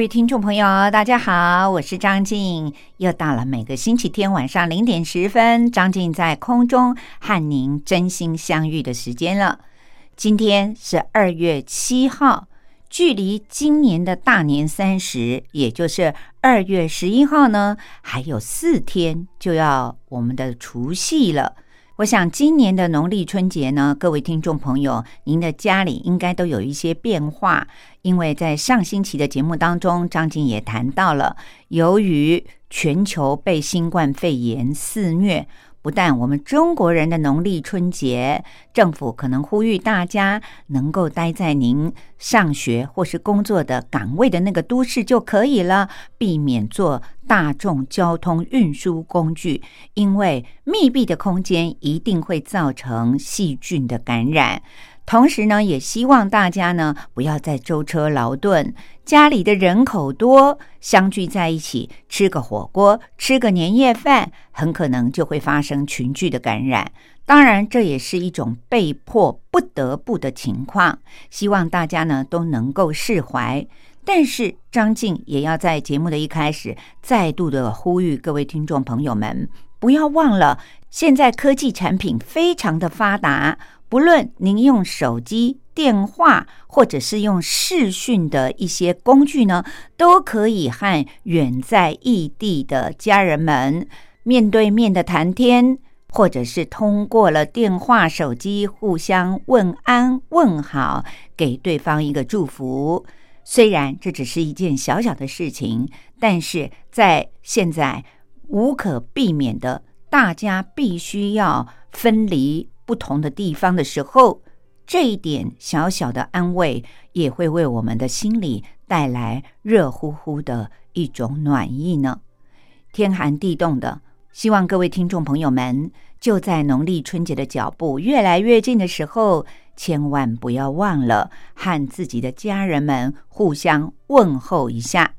各位听众朋友，大家好，我是张静，又到了每个星期天晚上零点十分，张静在空中和您真心相遇的时间了。今天是二月七号，距离今年的大年三十，也就是二月十一号呢，还有四天就要我们的除夕了。我想今年的农历春节呢，各位听众朋友，您的家里应该都有一些变化，因为在上星期的节目当中，张静也谈到了，由于全球被新冠肺炎肆虐。不但我们中国人的农历春节，政府可能呼吁大家能够待在您上学或是工作的岗位的那个都市就可以了，避免坐大众交通运输工具，因为密闭的空间一定会造成细菌的感染。同时呢，也希望大家呢不要再舟车劳顿，家里的人口多，相聚在一起吃个火锅、吃个年夜饭，很可能就会发生群聚的感染。当然，这也是一种被迫不得不的情况，希望大家呢都能够释怀。但是，张静也要在节目的一开始再度的呼吁各位听众朋友们，不要忘了，现在科技产品非常的发达。不论您用手机、电话，或者是用视讯的一些工具呢，都可以和远在异地的家人们面对面的谈天，或者是通过了电话、手机互相问安、问好，给对方一个祝福。虽然这只是一件小小的事情，但是在现在无可避免的，大家必须要分离。不同的地方的时候，这一点小小的安慰也会为我们的心里带来热乎乎的一种暖意呢。天寒地冻的，希望各位听众朋友们就在农历春节的脚步越来越近的时候，千万不要忘了和自己的家人们互相问候一下。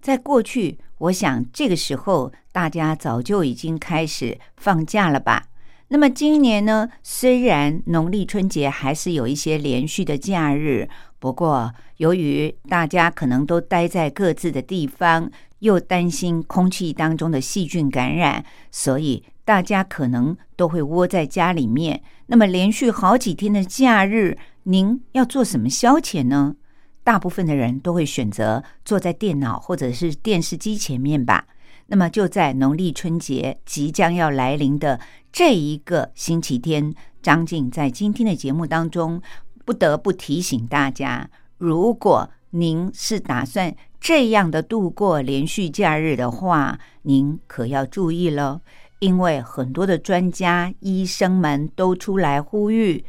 在过去，我想这个时候大家早就已经开始放假了吧。那么今年呢，虽然农历春节还是有一些连续的假日，不过由于大家可能都待在各自的地方，又担心空气当中的细菌感染，所以大家可能都会窝在家里面。那么连续好几天的假日，您要做什么消遣呢？大部分的人都会选择坐在电脑或者是电视机前面吧。那么就在农历春节即将要来临的这一个星期天，张静在今天的节目当中不得不提醒大家：如果您是打算这样的度过连续假日的话，您可要注意了，因为很多的专家医生们都出来呼吁，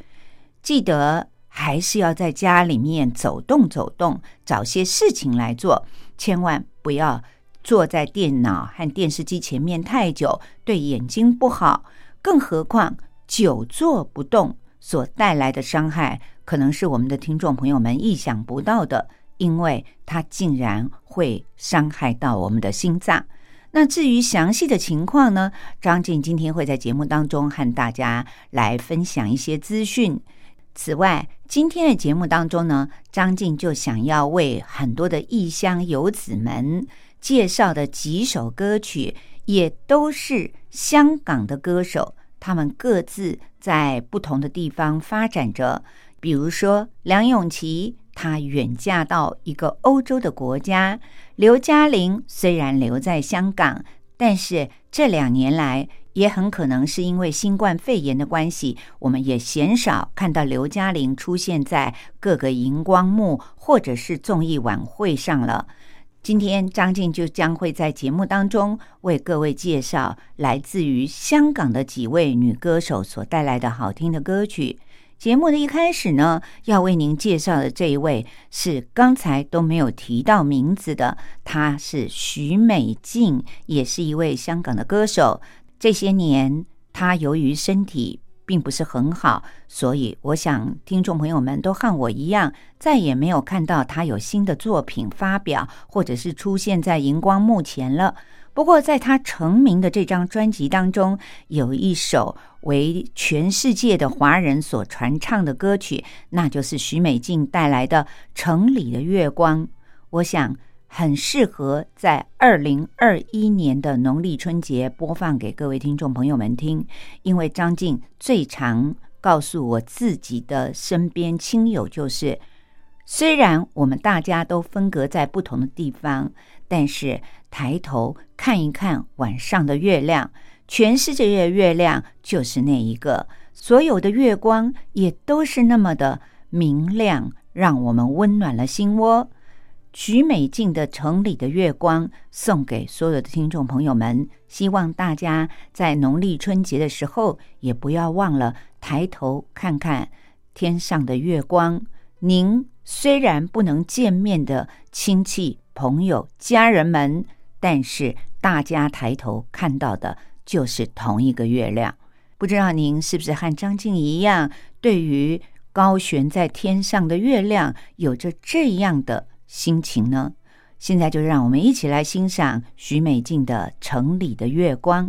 记得还是要在家里面走动走动，找些事情来做，千万不要。坐在电脑和电视机前面太久，对眼睛不好。更何况久坐不动所带来的伤害，可能是我们的听众朋友们意想不到的，因为它竟然会伤害到我们的心脏。那至于详细的情况呢？张静今天会在节目当中和大家来分享一些资讯。此外，今天的节目当中呢，张静就想要为很多的异乡游子们。介绍的几首歌曲也都是香港的歌手，他们各自在不同的地方发展着。比如说，梁咏琪，她远嫁到一个欧洲的国家；刘嘉玲虽然留在香港，但是这两年来也很可能是因为新冠肺炎的关系，我们也鲜少看到刘嘉玲出现在各个荧光幕或者是综艺晚会上了。今天张静就将会在节目当中为各位介绍来自于香港的几位女歌手所带来的好听的歌曲。节目的一开始呢，要为您介绍的这一位是刚才都没有提到名字的，她是许美静，也是一位香港的歌手。这些年，她由于身体并不是很好，所以我想听众朋友们都和我一样，再也没有看到他有新的作品发表，或者是出现在荧光幕前了。不过，在他成名的这张专辑当中，有一首为全世界的华人所传唱的歌曲，那就是许美静带来的《城里的月光》。我想很适合在二零二一年的农历春节播放给各位听众朋友们听，因为张静最常告诉我自己的身边亲友，就是虽然我们大家都分隔在不同的地方，但是。抬头看一看晚上的月亮，全世界的月亮就是那一个，所有的月光也都是那么的明亮，让我们温暖了心窝。许美静的《城里的月光》送给所有的听众朋友们，希望大家在农历春节的时候也不要忘了抬头看看天上的月光。您虽然不能见面的亲戚、朋友、家人们。但是大家抬头看到的就是同一个月亮，不知道您是不是和张静一样，对于高悬在天上的月亮有着这样的心情呢？现在就让我们一起来欣赏许美静的《城里的月光》。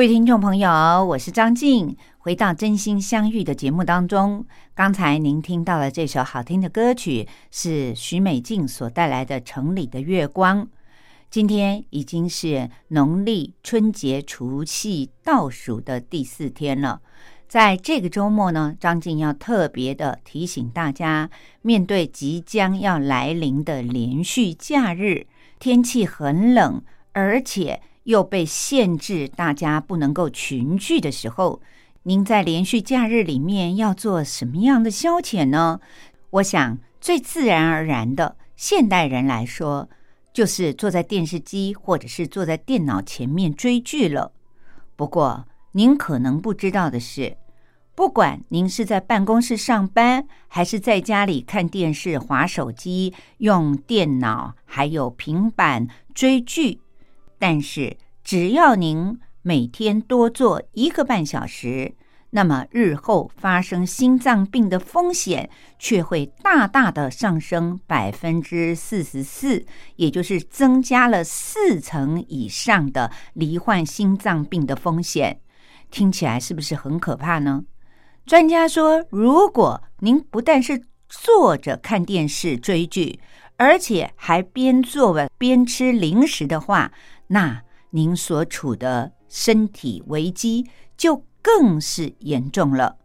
各位听众朋友，我是张静。回到真心相遇的节目当中，刚才您听到了这首好听的歌曲，是徐美静所带来的《城里的月光》。今天已经是农历春节除夕倒数的第四天了，在这个周末呢，张静要特别的提醒大家，面对即将要来临的连续假日，天气很冷，而且。又被限制，大家不能够群聚的时候，您在连续假日里面要做什么样的消遣呢？我想最自然而然的，现代人来说，就是坐在电视机或者是坐在电脑前面追剧了。不过，您可能不知道的是，不管您是在办公室上班，还是在家里看电视、划手机、用电脑，还有平板追剧。但是，只要您每天多做一个半小时，那么日后发生心脏病的风险却会大大的上升百分之四十四，也就是增加了四成以上的罹患心脏病的风险。听起来是不是很可怕呢？专家说，如果您不但是坐着看电视追剧，而且还边做着边吃零食的话，那您所处的身体危机就更是严重了。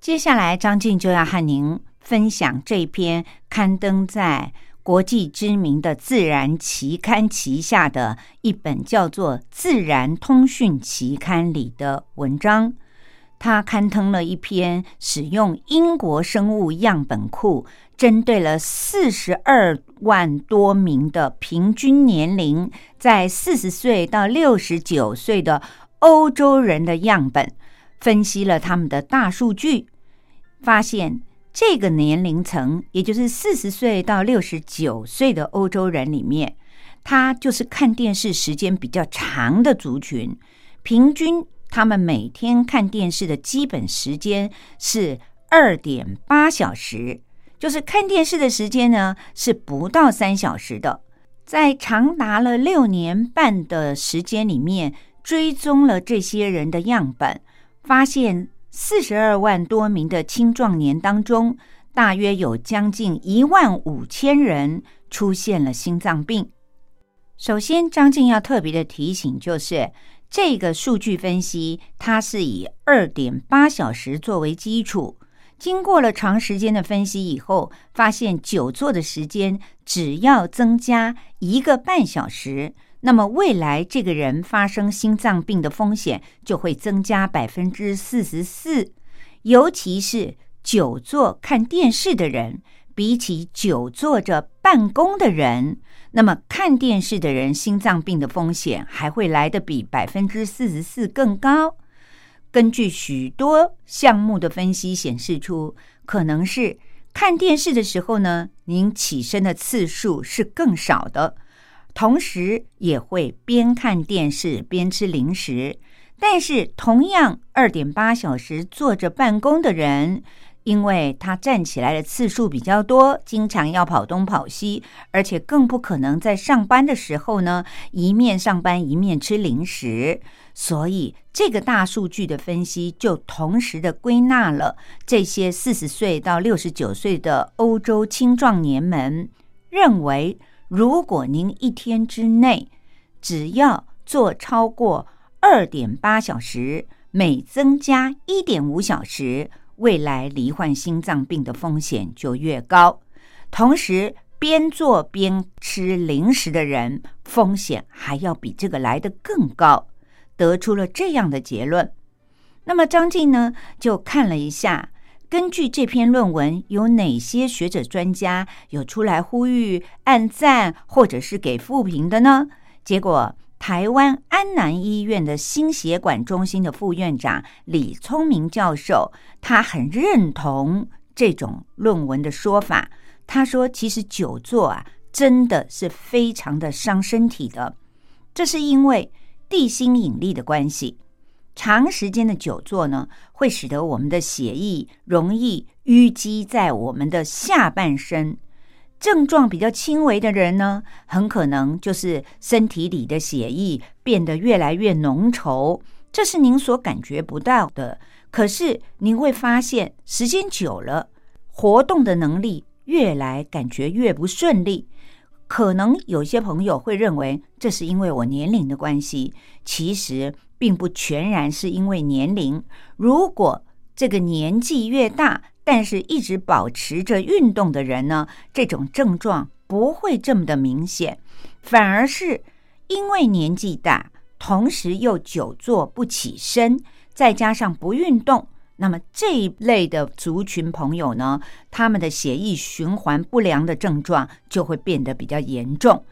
接下来，张静就要和您分享这篇刊登在国际知名的自然期刊旗下的一本叫做《自然通讯》期刊里的文章。他刊登了一篇使用英国生物样本库。针对了四十二万多名的平均年龄在四十岁到六十九岁的欧洲人的样本，分析了他们的大数据，发现这个年龄层，也就是四十岁到六十九岁的欧洲人里面，他就是看电视时间比较长的族群，平均他们每天看电视的基本时间是二点八小时。就是看电视的时间呢，是不到三小时的。在长达了六年半的时间里面，追踪了这些人的样本，发现四十二万多名的青壮年当中，大约有将近一万五千人出现了心脏病。首先，张静要特别的提醒，就是这个数据分析，它是以二点八小时作为基础。经过了长时间的分析以后，发现久坐的时间只要增加一个半小时，那么未来这个人发生心脏病的风险就会增加百分之四十四。尤其是久坐看电视的人，比起久坐着办公的人，那么看电视的人心脏病的风险还会来得比百分之四十四更高。根据许多项目的分析显示出，可能是看电视的时候呢，您起身的次数是更少的，同时也会边看电视边吃零食。但是，同样二点八小时坐着办公的人。因为他站起来的次数比较多，经常要跑东跑西，而且更不可能在上班的时候呢一面上班一面吃零食，所以这个大数据的分析就同时的归纳了这些四十岁到六十九岁的欧洲青壮年们认为，如果您一天之内只要做超过二点八小时，每增加一点五小时。未来罹患心脏病的风险就越高，同时边做边吃零食的人风险还要比这个来的更高，得出了这样的结论。那么张静呢就看了一下，根据这篇论文，有哪些学者专家有出来呼吁按赞或者是给负评的呢？结果。台湾安南医院的心血管中心的副院长李聪明教授，他很认同这种论文的说法。他说：“其实久坐啊，真的是非常的伤身体的。这是因为地心引力的关系，长时间的久坐呢，会使得我们的血液容易淤积在我们的下半身。”症状比较轻微的人呢，很可能就是身体里的血液变得越来越浓稠，这是您所感觉不到的。可是您会发现，时间久了，活动的能力越来感觉越不顺利。可能有些朋友会认为这是因为我年龄的关系，其实并不全然是因为年龄。如果这个年纪越大，但是一直保持着运动的人呢，这种症状不会这么的明显，反而是因为年纪大，同时又久坐不起身，再加上不运动。那么这一类的族群朋友呢，他们的血液循环不良的症状就会变得比较严重，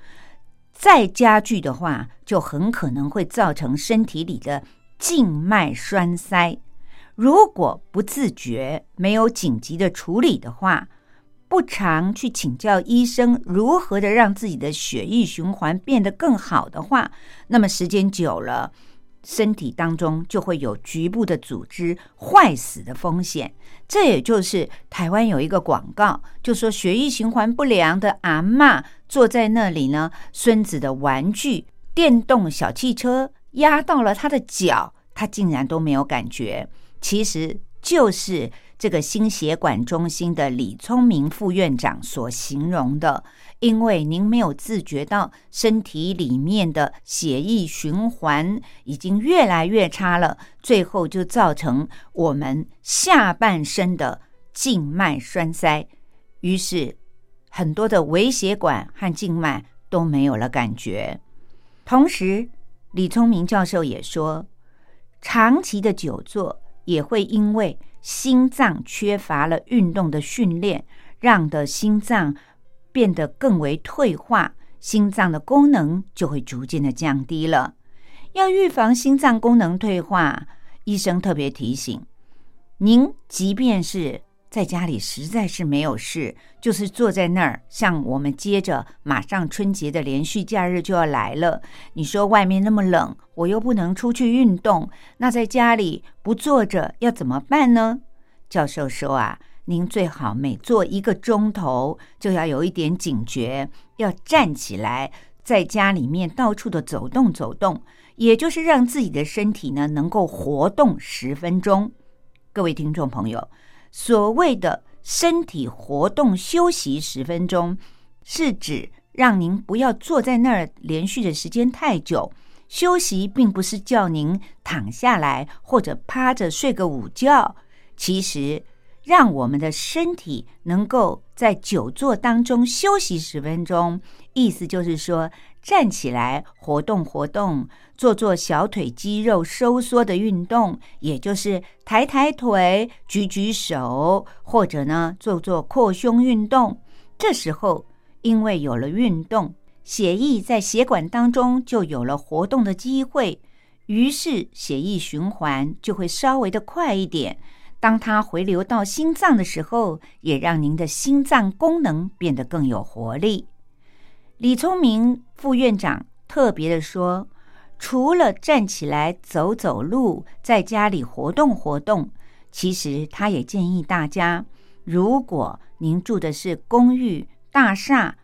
再加剧的话，就很可能会造成身体里的静脉栓塞。如果不自觉、没有紧急的处理的话，不常去请教医生如何的让自己的血液循环变得更好的话，那么时间久了。身体当中就会有局部的组织坏死的风险，这也就是台湾有一个广告，就说血液循环不良的阿妈坐在那里呢，孙子的玩具电动小汽车压到了他的脚，他竟然都没有感觉，其实就是。这个心血管中心的李聪明副院长所形容的，因为您没有自觉到身体里面的血液循环已经越来越差了，最后就造成我们下半身的静脉栓塞，于是很多的微血管和静脉都没有了感觉。同时，李聪明教授也说，长期的久坐也会因为。心脏缺乏了运动的训练，让的心脏变得更为退化，心脏的功能就会逐渐的降低了。要预防心脏功能退化，医生特别提醒您，即便是。在家里实在是没有事，就是坐在那儿。像我们接着马上春节的连续假日就要来了，你说外面那么冷，我又不能出去运动，那在家里不坐着要怎么办呢？教授说啊，您最好每坐一个钟头就要有一点警觉，要站起来，在家里面到处的走动走动，也就是让自己的身体呢能够活动十分钟。各位听众朋友。所谓的身体活动休息十分钟，是指让您不要坐在那儿连续的时间太久。休息并不是叫您躺下来或者趴着睡个午觉，其实让我们的身体能够在久坐当中休息十分钟，意思就是说站起来活动活动。做做小腿肌肉收缩的运动，也就是抬抬腿、举举手，或者呢做做扩胸运动。这时候，因为有了运动，血液在血管当中就有了活动的机会，于是血液循环就会稍微的快一点。当它回流到心脏的时候，也让您的心脏功能变得更有活力。李聪明副院长特别的说。除了站起来走走路，在家里活动活动，其实他也建议大家，如果您住的是公寓大厦，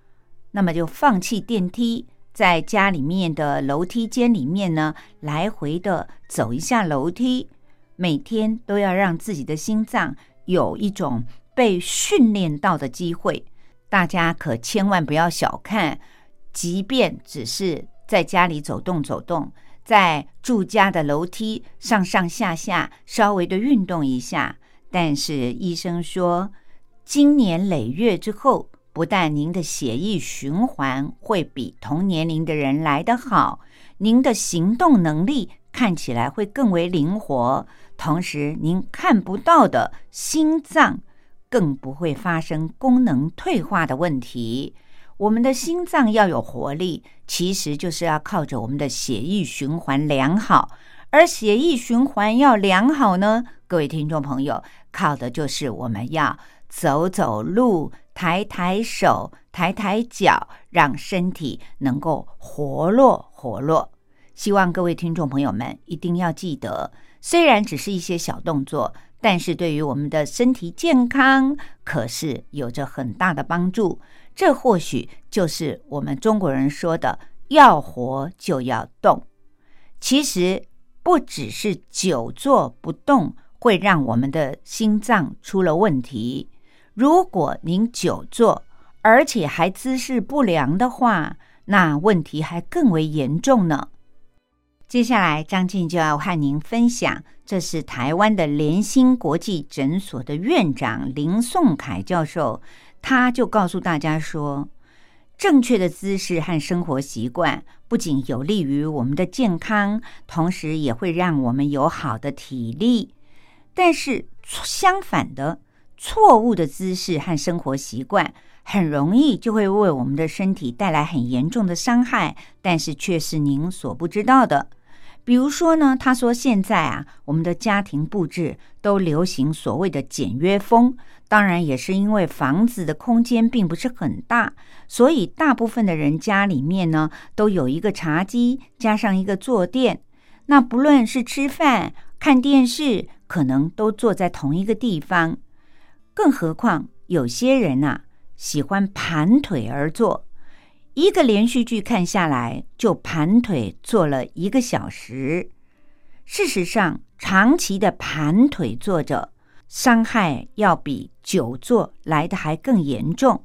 那么就放弃电梯，在家里面的楼梯间里面呢，来回的走一下楼梯，每天都要让自己的心脏有一种被训练到的机会。大家可千万不要小看，即便只是。在家里走动走动，在住家的楼梯上上下下稍微的运动一下。但是医生说，经年累月之后，不但您的血液循环会比同年龄的人来得好，您的行动能力看起来会更为灵活，同时您看不到的心脏更不会发生功能退化的问题。我们的心脏要有活力，其实就是要靠着我们的血液循环良好。而血液循环要良好呢，各位听众朋友，靠的就是我们要走走路、抬抬手、抬抬脚，让身体能够活络活络。希望各位听众朋友们一定要记得，虽然只是一些小动作，但是对于我们的身体健康可是有着很大的帮助。这或许就是我们中国人说的“要活就要动”。其实不只是久坐不动会让我们的心脏出了问题，如果您久坐而且还姿势不良的话，那问题还更为严重呢。接下来，张静就要和您分享，这是台湾的联心国际诊所的院长林颂凯教授，他就告诉大家说，正确的姿势和生活习惯不仅有利于我们的健康，同时也会让我们有好的体力。但是相反的，错误的姿势和生活习惯。很容易就会为我们的身体带来很严重的伤害，但是却是您所不知道的。比如说呢，他说现在啊，我们的家庭布置都流行所谓的简约风，当然也是因为房子的空间并不是很大，所以大部分的人家里面呢都有一个茶几，加上一个坐垫。那不论是吃饭、看电视，可能都坐在同一个地方。更何况有些人呐。喜欢盘腿而坐，一个连续剧看下来就盘腿坐了一个小时。事实上，长期的盘腿坐着，伤害要比久坐来的还更严重。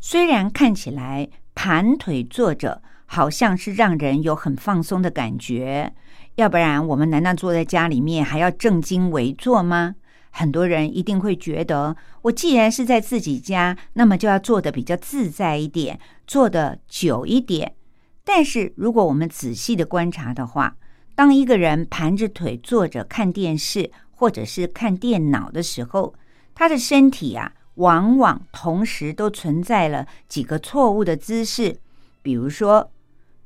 虽然看起来盘腿坐着好像是让人有很放松的感觉，要不然我们难道坐在家里面还要正襟危坐吗？很多人一定会觉得，我既然是在自己家，那么就要做的比较自在一点，做的久一点。但是，如果我们仔细的观察的话，当一个人盘着腿坐着看电视或者是看电脑的时候，他的身体啊，往往同时都存在了几个错误的姿势，比如说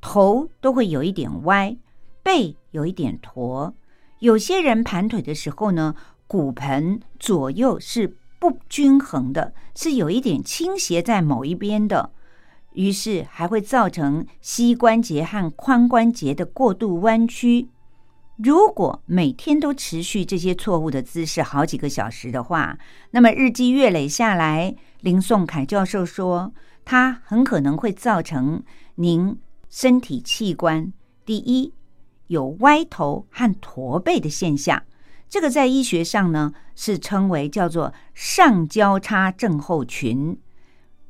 头都会有一点歪，背有一点驼。有些人盘腿的时候呢。骨盆左右是不均衡的，是有一点倾斜在某一边的，于是还会造成膝关节和髋关节的过度弯曲。如果每天都持续这些错误的姿势好几个小时的话，那么日积月累下来，林颂凯教授说，它很可能会造成您身体器官第一有歪头和驼背的现象。这个在医学上呢，是称为叫做上交叉症候群。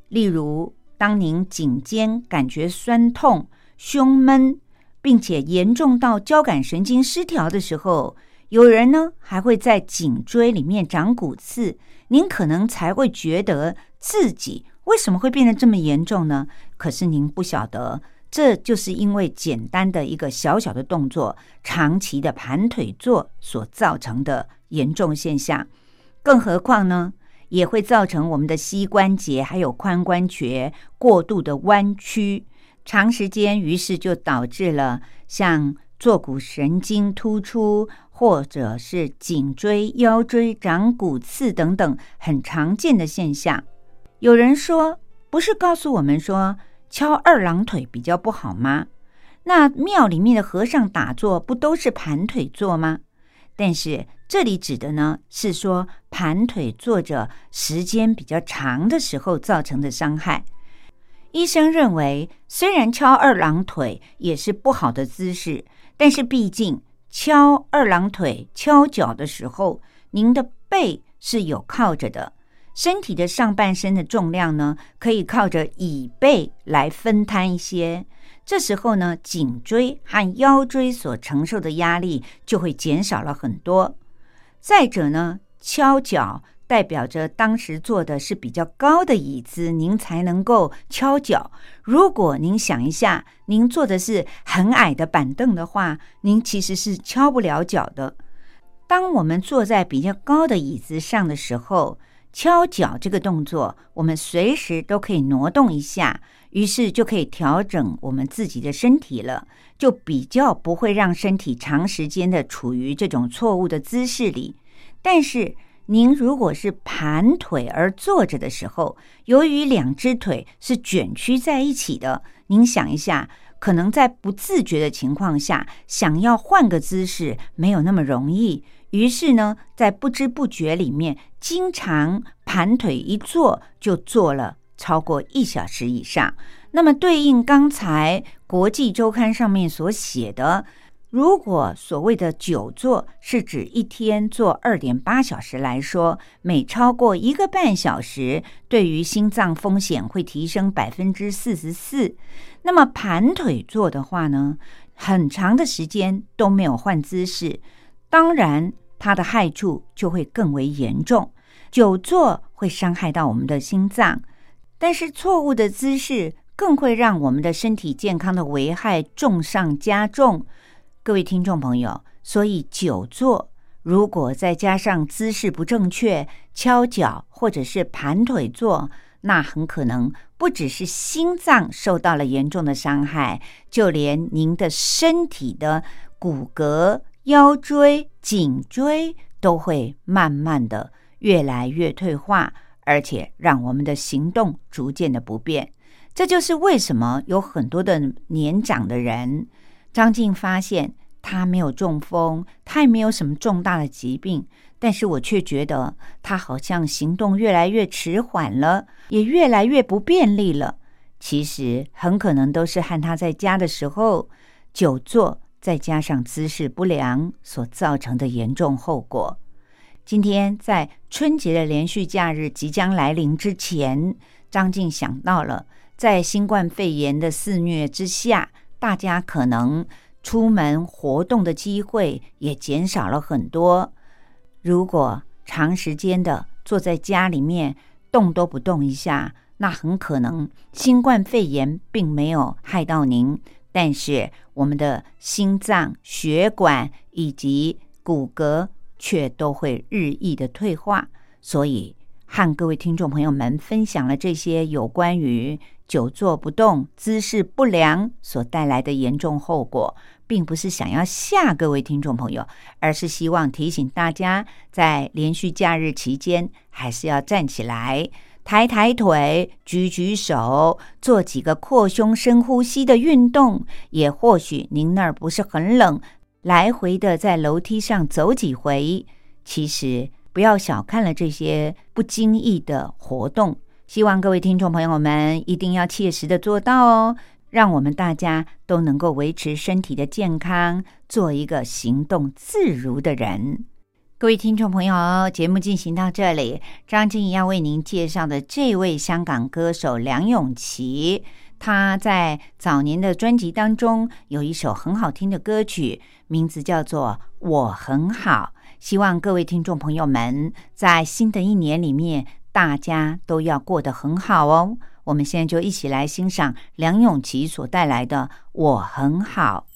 例如，当您颈肩感觉酸痛、胸闷，并且严重到交感神经失调的时候，有人呢还会在颈椎里面长骨刺，您可能才会觉得自己为什么会变得这么严重呢？可是您不晓得。这就是因为简单的一个小小的动作，长期的盘腿坐所造成的严重现象。更何况呢，也会造成我们的膝关节还有髋关节过度的弯曲，长时间于是就导致了像坐骨神经突出，或者是颈椎、腰椎长骨刺等等很常见的现象。有人说，不是告诉我们说。敲二郎腿比较不好吗？那庙里面的和尚打坐不都是盘腿坐吗？但是这里指的呢，是说盘腿坐着时间比较长的时候造成的伤害。医生认为，虽然敲二郎腿也是不好的姿势，但是毕竟敲二郎腿、敲脚的时候，您的背是有靠着的。身体的上半身的重量呢，可以靠着椅背来分摊一些。这时候呢，颈椎和腰椎所承受的压力就会减少了很多。再者呢，敲脚代表着当时坐的是比较高的椅子，您才能够敲脚。如果您想一下，您坐的是很矮的板凳的话，您其实是敲不了脚的。当我们坐在比较高的椅子上的时候，敲脚这个动作，我们随时都可以挪动一下，于是就可以调整我们自己的身体了，就比较不会让身体长时间的处于这种错误的姿势里。但是，您如果是盘腿而坐着的时候，由于两只腿是卷曲在一起的，您想一下，可能在不自觉的情况下，想要换个姿势，没有那么容易。于是呢，在不知不觉里面，经常盘腿一坐就坐了超过一小时以上。那么，对应刚才国际周刊上面所写的，如果所谓的久坐是指一天坐二点八小时来说，每超过一个半小时，对于心脏风险会提升百分之四十四。那么盘腿坐的话呢，很长的时间都没有换姿势，当然它的害处就会更为严重。久坐会伤害到我们的心脏，但是错误的姿势更会让我们的身体健康的危害重上加重。各位听众朋友，所以久坐如果再加上姿势不正确、敲脚或者是盘腿坐，那很可能不只是心脏受到了严重的伤害，就连您的身体的骨骼、腰椎、颈椎都会慢慢的越来越退化，而且让我们的行动逐渐的不便。这就是为什么有很多的年长的人。张静发现他没有中风，他也没有什么重大的疾病，但是我却觉得他好像行动越来越迟缓了，也越来越不便利了。其实很可能都是和他在家的时候久坐，再加上姿势不良所造成的严重后果。今天在春节的连续假日即将来临之前，张静想到了，在新冠肺炎的肆虐之下。大家可能出门活动的机会也减少了很多。如果长时间的坐在家里面动都不动一下，那很可能新冠肺炎并没有害到您，但是我们的心脏、血管以及骨骼却都会日益的退化。所以，和各位听众朋友们分享了这些有关于。久坐不动、姿势不良所带来的严重后果，并不是想要吓各位听众朋友，而是希望提醒大家，在连续假日期间，还是要站起来、抬抬腿、举举手，做几个扩胸、深呼吸的运动。也或许您那儿不是很冷，来回的在楼梯上走几回。其实不要小看了这些不经意的活动。希望各位听众朋友们一定要切实的做到哦，让我们大家都能够维持身体的健康，做一个行动自如的人。各位听众朋友，节目进行到这里，张静怡要为您介绍的这位香港歌手梁咏琪，他在早年的专辑当中有一首很好听的歌曲，名字叫做《我很好》。希望各位听众朋友们在新的一年里面。大家都要过得很好哦！我们现在就一起来欣赏梁咏琪所带来的《我很好》。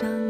等。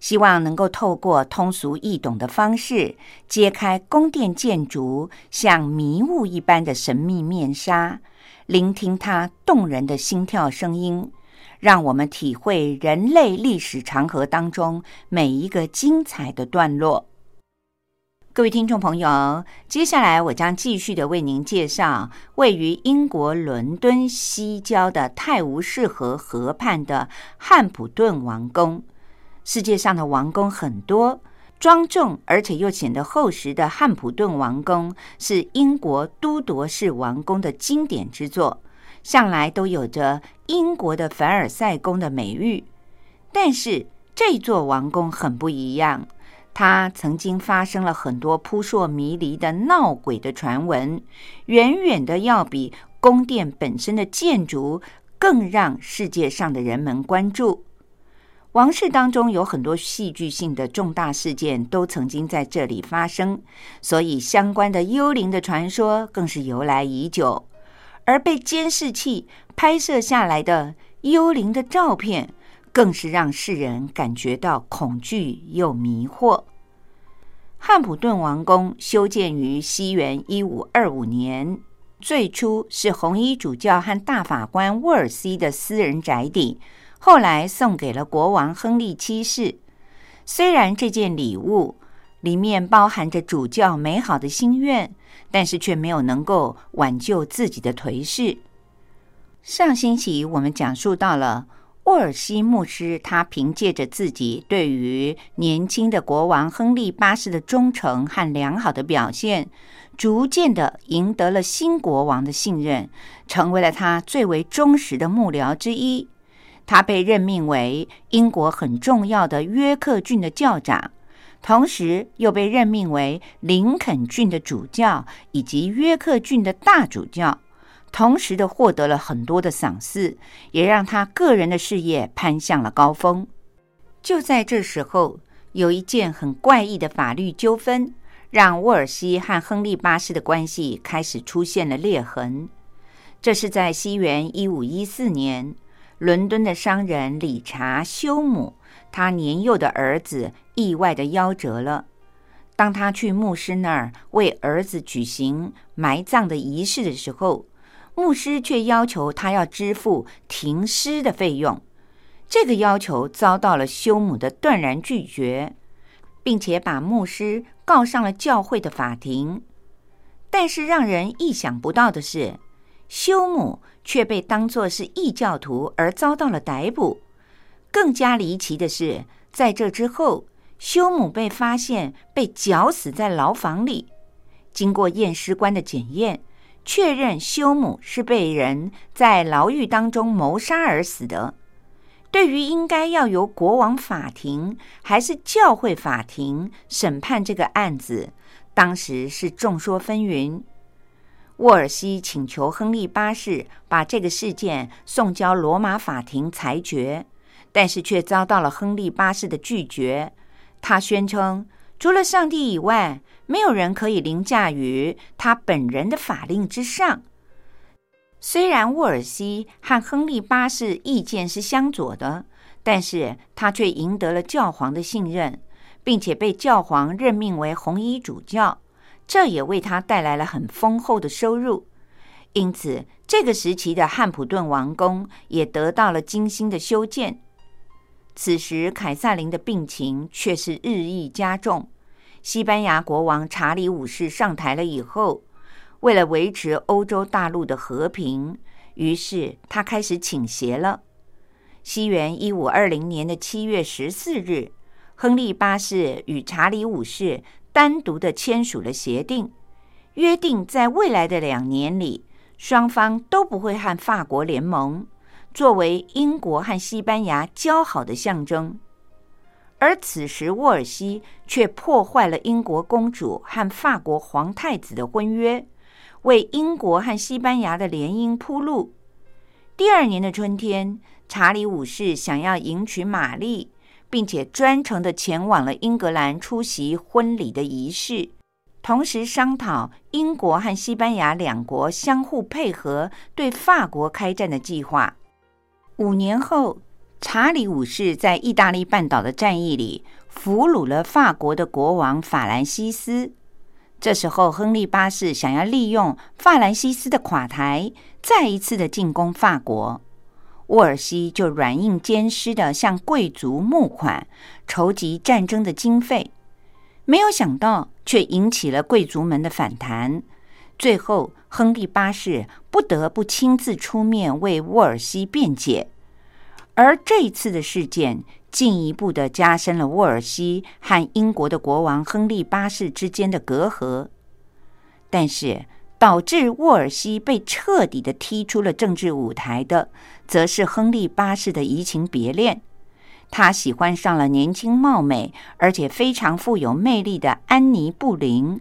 希望能够透过通俗易懂的方式，揭开宫殿建筑像迷雾一般的神秘面纱，聆听它动人的心跳声音，让我们体会人类历史长河当中每一个精彩的段落。各位听众朋友，接下来我将继续的为您介绍位于英国伦敦西郊的泰晤士河河畔的汉普顿王宫。世界上的王宫很多，庄重而且又显得厚实的汉普顿王宫是英国都铎式王宫的经典之作，向来都有着英国的凡尔赛宫的美誉。但是这座王宫很不一样，它曾经发生了很多扑朔迷离的闹鬼的传闻，远远的要比宫殿本身的建筑更让世界上的人们关注。王室当中有很多戏剧性的重大事件都曾经在这里发生，所以相关的幽灵的传说更是由来已久。而被监视器拍摄下来的幽灵的照片，更是让世人感觉到恐惧又迷惑。汉普顿王宫修建于西元一五二五年，最初是红衣主教和大法官沃尔西的私人宅邸。后来送给了国王亨利七世。虽然这件礼物里面包含着主教美好的心愿，但是却没有能够挽救自己的颓势。上星期我们讲述到了沃尔西牧师，他凭借着自己对于年轻的国王亨利八世的忠诚和良好的表现，逐渐的赢得了新国王的信任，成为了他最为忠实的幕僚之一。他被任命为英国很重要的约克郡的教长，同时又被任命为林肯郡的主教以及约克郡的大主教，同时的获得了很多的赏赐，也让他个人的事业攀向了高峰。就在这时候，有一件很怪异的法律纠纷，让沃尔西和亨利八世的关系开始出现了裂痕。这是在西元一五一四年。伦敦的商人理查修姆，他年幼的儿子意外的夭折了。当他去牧师那儿为儿子举行埋葬的仪式的时候，牧师却要求他要支付停尸的费用。这个要求遭到了修姆的断然拒绝，并且把牧师告上了教会的法庭。但是让人意想不到的是。修姆却被当作是异教徒而遭到了逮捕。更加离奇的是，在这之后，休姆被发现被绞死在牢房里。经过验尸官的检验，确认休姆是被人在牢狱当中谋杀而死的。对于应该要由国王法庭还是教会法庭审判这个案子，当时是众说纷纭。沃尔西请求亨利八世把这个事件送交罗马法庭裁决，但是却遭到了亨利八世的拒绝。他宣称，除了上帝以外，没有人可以凌驾于他本人的法令之上。虽然沃尔西和亨利八世意见是相左的，但是他却赢得了教皇的信任，并且被教皇任命为红衣主教，这也为他带来了很丰厚的收入。因此，这个时期的汉普顿王宫也得到了精心的修建。此时，凯撒琳的病情却是日益加重。西班牙国王查理五世上台了以后。为了维持欧洲大陆的和平，于是他开始倾斜了。西元一五二零年的七月十四日，亨利八世与查理五世单独的签署了协定，约定在未来的两年里，双方都不会和法国联盟，作为英国和西班牙交好的象征。而此时，沃尔西却破坏了英国公主和法国皇太子的婚约。为英国和西班牙的联姻铺路。第二年的春天，查理五世想要迎娶玛丽，并且专程的前往了英格兰出席婚礼的仪式，同时商讨英国和西班牙两国相互配合对法国开战的计划。五年后，查理五世在意大利半岛的战役里俘虏了法国的国王法兰西斯。这时候，亨利八世想要利用法兰西斯的垮台，再一次的进攻法国。沃尔西就软硬兼施的向贵族募款，筹集战争的经费。没有想到，却引起了贵族们的反弹。最后，亨利八世不得不亲自出面为沃尔西辩解。而这一次的事件。进一步的加深了沃尔西和英国的国王亨利八世之间的隔阂，但是导致沃尔西被彻底的踢出了政治舞台的，则是亨利八世的移情别恋。他喜欢上了年轻貌美而且非常富有魅力的安妮·布林。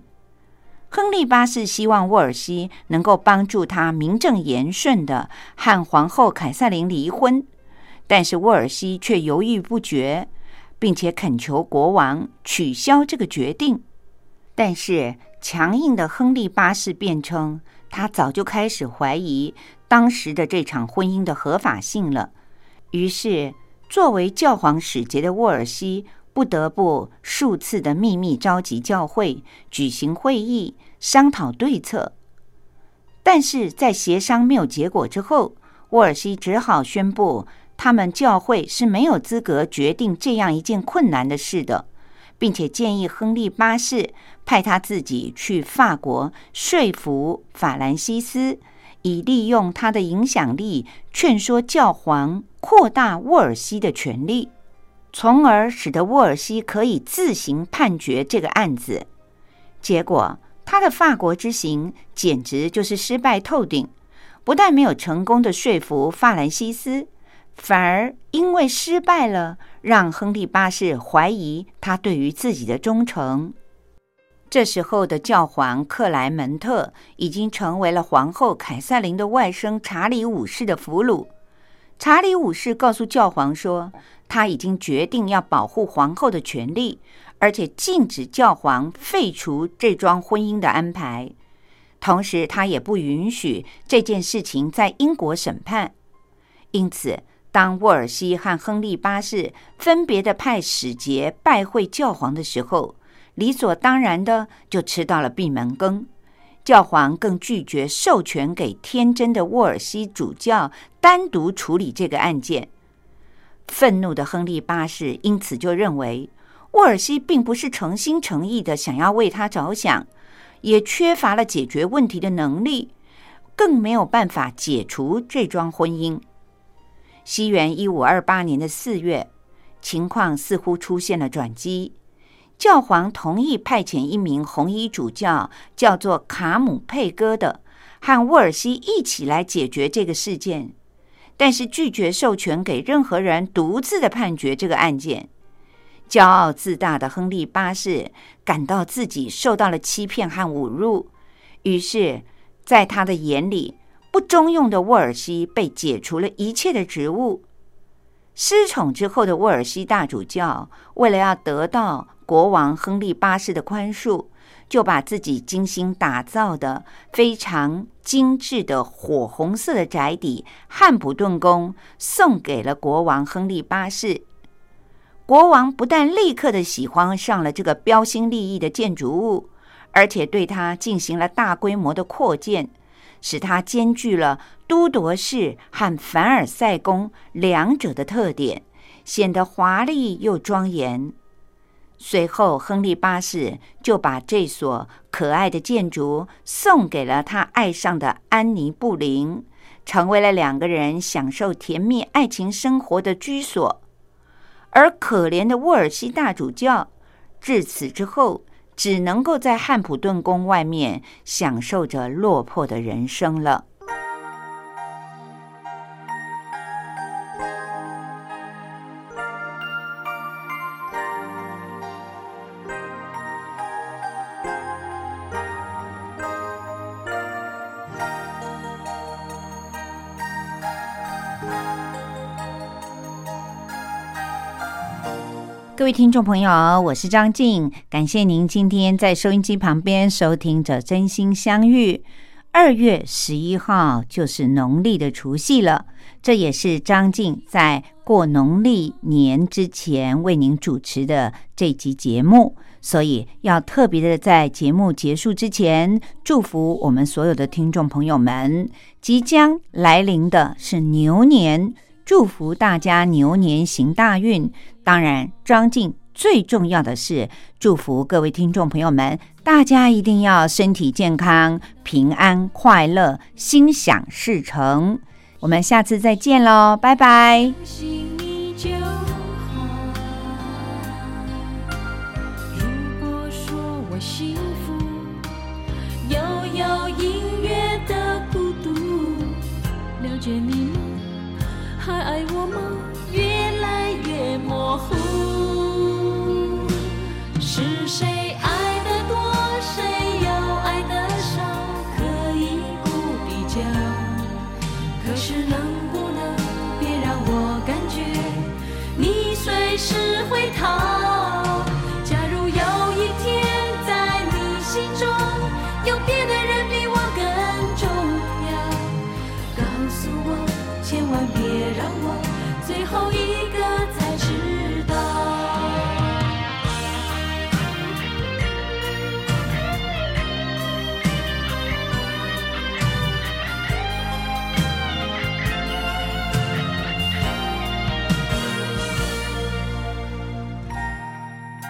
亨利八世希望沃尔西能够帮助他名正言顺的和皇后凯瑟琳离婚。但是沃尔西却犹豫不决，并且恳求国王取消这个决定。但是强硬的亨利八世辩称，他早就开始怀疑当时的这场婚姻的合法性了。于是，作为教皇使节的沃尔西不得不数次的秘密召集教会，举行会议商讨对策。但是在协商没有结果之后，沃尔西只好宣布。他们教会是没有资格决定这样一件困难的事的，并且建议亨利八世派他自己去法国说服法兰西斯，以利用他的影响力劝说教皇扩大沃尔西的权力，从而使得沃尔西可以自行判决这个案子。结果，他的法国之行简直就是失败透顶，不但没有成功的说服法兰西斯。反而因为失败了，让亨利八世怀疑他对于自己的忠诚。这时候的教皇克莱门特已经成为了皇后凯瑟琳的外甥查理五世的俘虏。查理五世告诉教皇说，他已经决定要保护皇后的权利，而且禁止教皇废除这桩婚姻的安排。同时，他也不允许这件事情在英国审判。因此。当沃尔西和亨利八世分别的派使节拜会教皇的时候，理所当然的就吃到了闭门羹。教皇更拒绝授权给天真的沃尔西主教单独处理这个案件。愤怒的亨利八世因此就认为，沃尔西并不是诚心诚意的想要为他着想，也缺乏了解决问题的能力，更没有办法解除这桩婚姻。西元一五二八年的四月，情况似乎出现了转机。教皇同意派遣一名红衣主教，叫做卡姆佩戈的，和沃尔西一起来解决这个事件，但是拒绝授权给任何人独自的判决这个案件。骄傲自大的亨利八世感到自己受到了欺骗和侮辱，于是，在他的眼里，不中用的沃尔西被解除了一切的职务。失宠之后的沃尔西大主教，为了要得到国王亨利八世的宽恕，就把自己精心打造的非常精致的火红色的宅邸汉普顿宫送给了国王亨利八世。国王不但立刻的喜欢上了这个标新立异的建筑物，而且对它进行了大规模的扩建。使它兼具了都铎式和凡尔赛宫两者的特点，显得华丽又庄严。随后，亨利八世就把这所可爱的建筑送给了他爱上的安妮·布林，成为了两个人享受甜蜜爱情生活的居所。而可怜的沃尔西大主教，至此之后。只能够在汉普顿宫外面享受着落魄的人生了。位听众朋友，我是张静，感谢您今天在收音机旁边收听着《真心相遇》。二月十一号就是农历的除夕了，这也是张静在过农历年之前为您主持的这集节目，所以要特别的在节目结束之前，祝福我们所有的听众朋友们，即将来临的是牛年。祝福大家牛年行大运。当然，张静最重要的是祝福各位听众朋友们，大家一定要身体健康、平安快乐、心想事成。我们下次再见喽，拜拜。如果说我幸福，悠悠音乐的孤独，了解你？还爱我吗？模糊是谁爱的多，谁又爱的少，可以不比较。可是能不能别让我感觉你随时会逃。